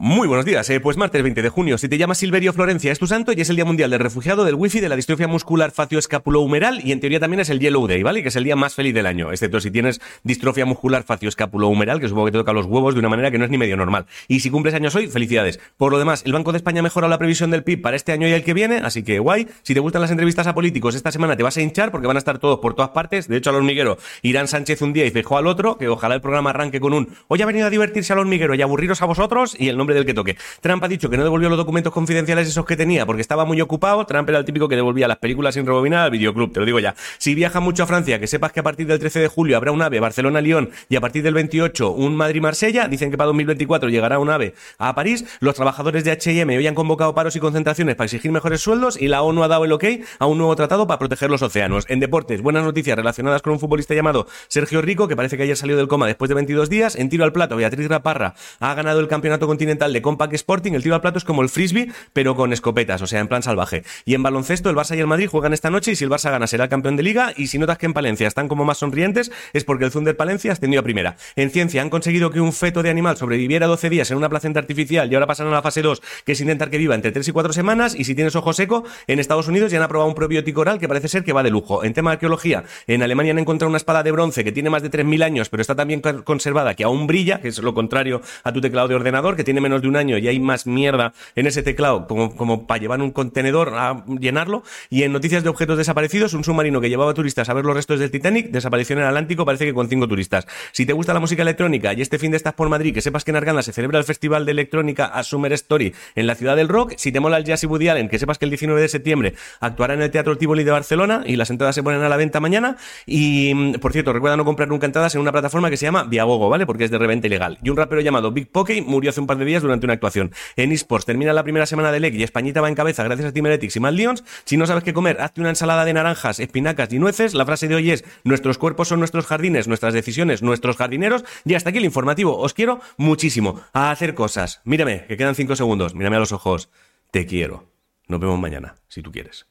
Muy buenos días, eh, pues martes 20 de junio. Si te llamas Silverio Florencia es tu santo y es el Día Mundial del Refugiado, del Wifi, de la distrofia muscular facio-escapulo-humeral y en teoría también es el Yellow Day, ¿vale? Que es el día más feliz del año, excepto si tienes distrofia muscular facio-escapulo-humeral, que supongo que te toca los huevos de una manera que no es ni medio normal. Y si cumples años hoy, felicidades. Por lo demás, el Banco de España ha mejorado la previsión del PIB para este año y el que viene, así que guay. Si te gustan las entrevistas a políticos, esta semana te vas a hinchar porque van a estar todos por todas partes. De hecho, al hormiguero irán Sánchez un día y Feijóo al otro, que ojalá el programa arranque con un hoy ha venido a divertirse al hormiguero y aburriros a vosotros y el nombre del que toque. Trump ha dicho que no devolvió los documentos confidenciales esos que tenía porque estaba muy ocupado. Trump era el típico que devolvía las películas sin rebobinar al videoclub, te lo digo ya. Si viaja mucho a Francia, que sepas que a partir del 13 de julio habrá un ave Barcelona-Lyon y a partir del 28 un Madrid-Marsella. Dicen que para 2024 llegará un ave a París. Los trabajadores de H&M hoy han convocado paros y concentraciones para exigir mejores sueldos y la ONU ha dado el ok a un nuevo tratado para proteger los océanos. En deportes, buenas noticias relacionadas con un futbolista llamado Sergio Rico, que parece que ayer salió del coma después de 22 días. En tiro al plato, Beatriz Raparra ha ganado el campeonato continental de Compact Sporting. El tiro al plato es como el frisbee, pero con escopetas, o sea, en plan salvaje. Y en baloncesto, el Barça y el Madrid juegan esta noche y si el Barça gana será el campeón de liga. Y si notas que en Palencia están como más sonrientes, es porque el Thunder Palencia ha ascendido a primera. En ciencia han conseguido que un feto de animal sobreviviera 12 días en una placenta artificial y ahora pasan a la fase 2, que es intentar que viva entre 3 y 4 semanas. Y si tienes ojo seco, en Estados Unidos ya han aprobado un probiótico oral que parece ser que va de lujo. En tema de arqueología, en Alemania han encontrado una espada de bronce que tiene más de 3.000 años, pero está tan bien conservada que aún brilla, que es lo contrario a tu teclado de ordenador, que tiene menos de un año y hay más mierda en ese teclado como, para llevar un contenedor a llenarlo. Y en noticias de objetos desaparecidos, un submarino que llevaba turistas a ver los restos del Titanic desapareció en el Atlántico, parece que con cinco turistas. Si te gusta la música electrónica y este fin de estás por Madrid, que sepas que en Arganda se celebra el Festival de Electrónica a Summer Story en la ciudad del rock. Si te mola el jazz y Woody Allen, que sepas que el 19 de septiembre actuará en el Teatro Tivoli de Barcelona y las entradas se ponen a la venta mañana. Y, mm, por cierto, recuerda no comprar nunca entradas en una plataforma que se llama Viagogo, ¿vale? Porque es de reventa ilegal. Y un rapero llamado Big Pokey murió hace un par de durante una actuación. En eSports termina la primera semana de LEC y Españita va en cabeza gracias a Timeretics y Mad Lions. Si no sabes qué comer, hazte una ensalada de naranjas, espinacas y nueces. La frase de hoy es, nuestros cuerpos son nuestros jardines, nuestras decisiones, nuestros jardineros. Y hasta aquí el informativo. Os quiero muchísimo a hacer cosas. Mírame, que quedan cinco segundos. Mírame a los ojos. Te quiero. Nos vemos mañana, si tú quieres.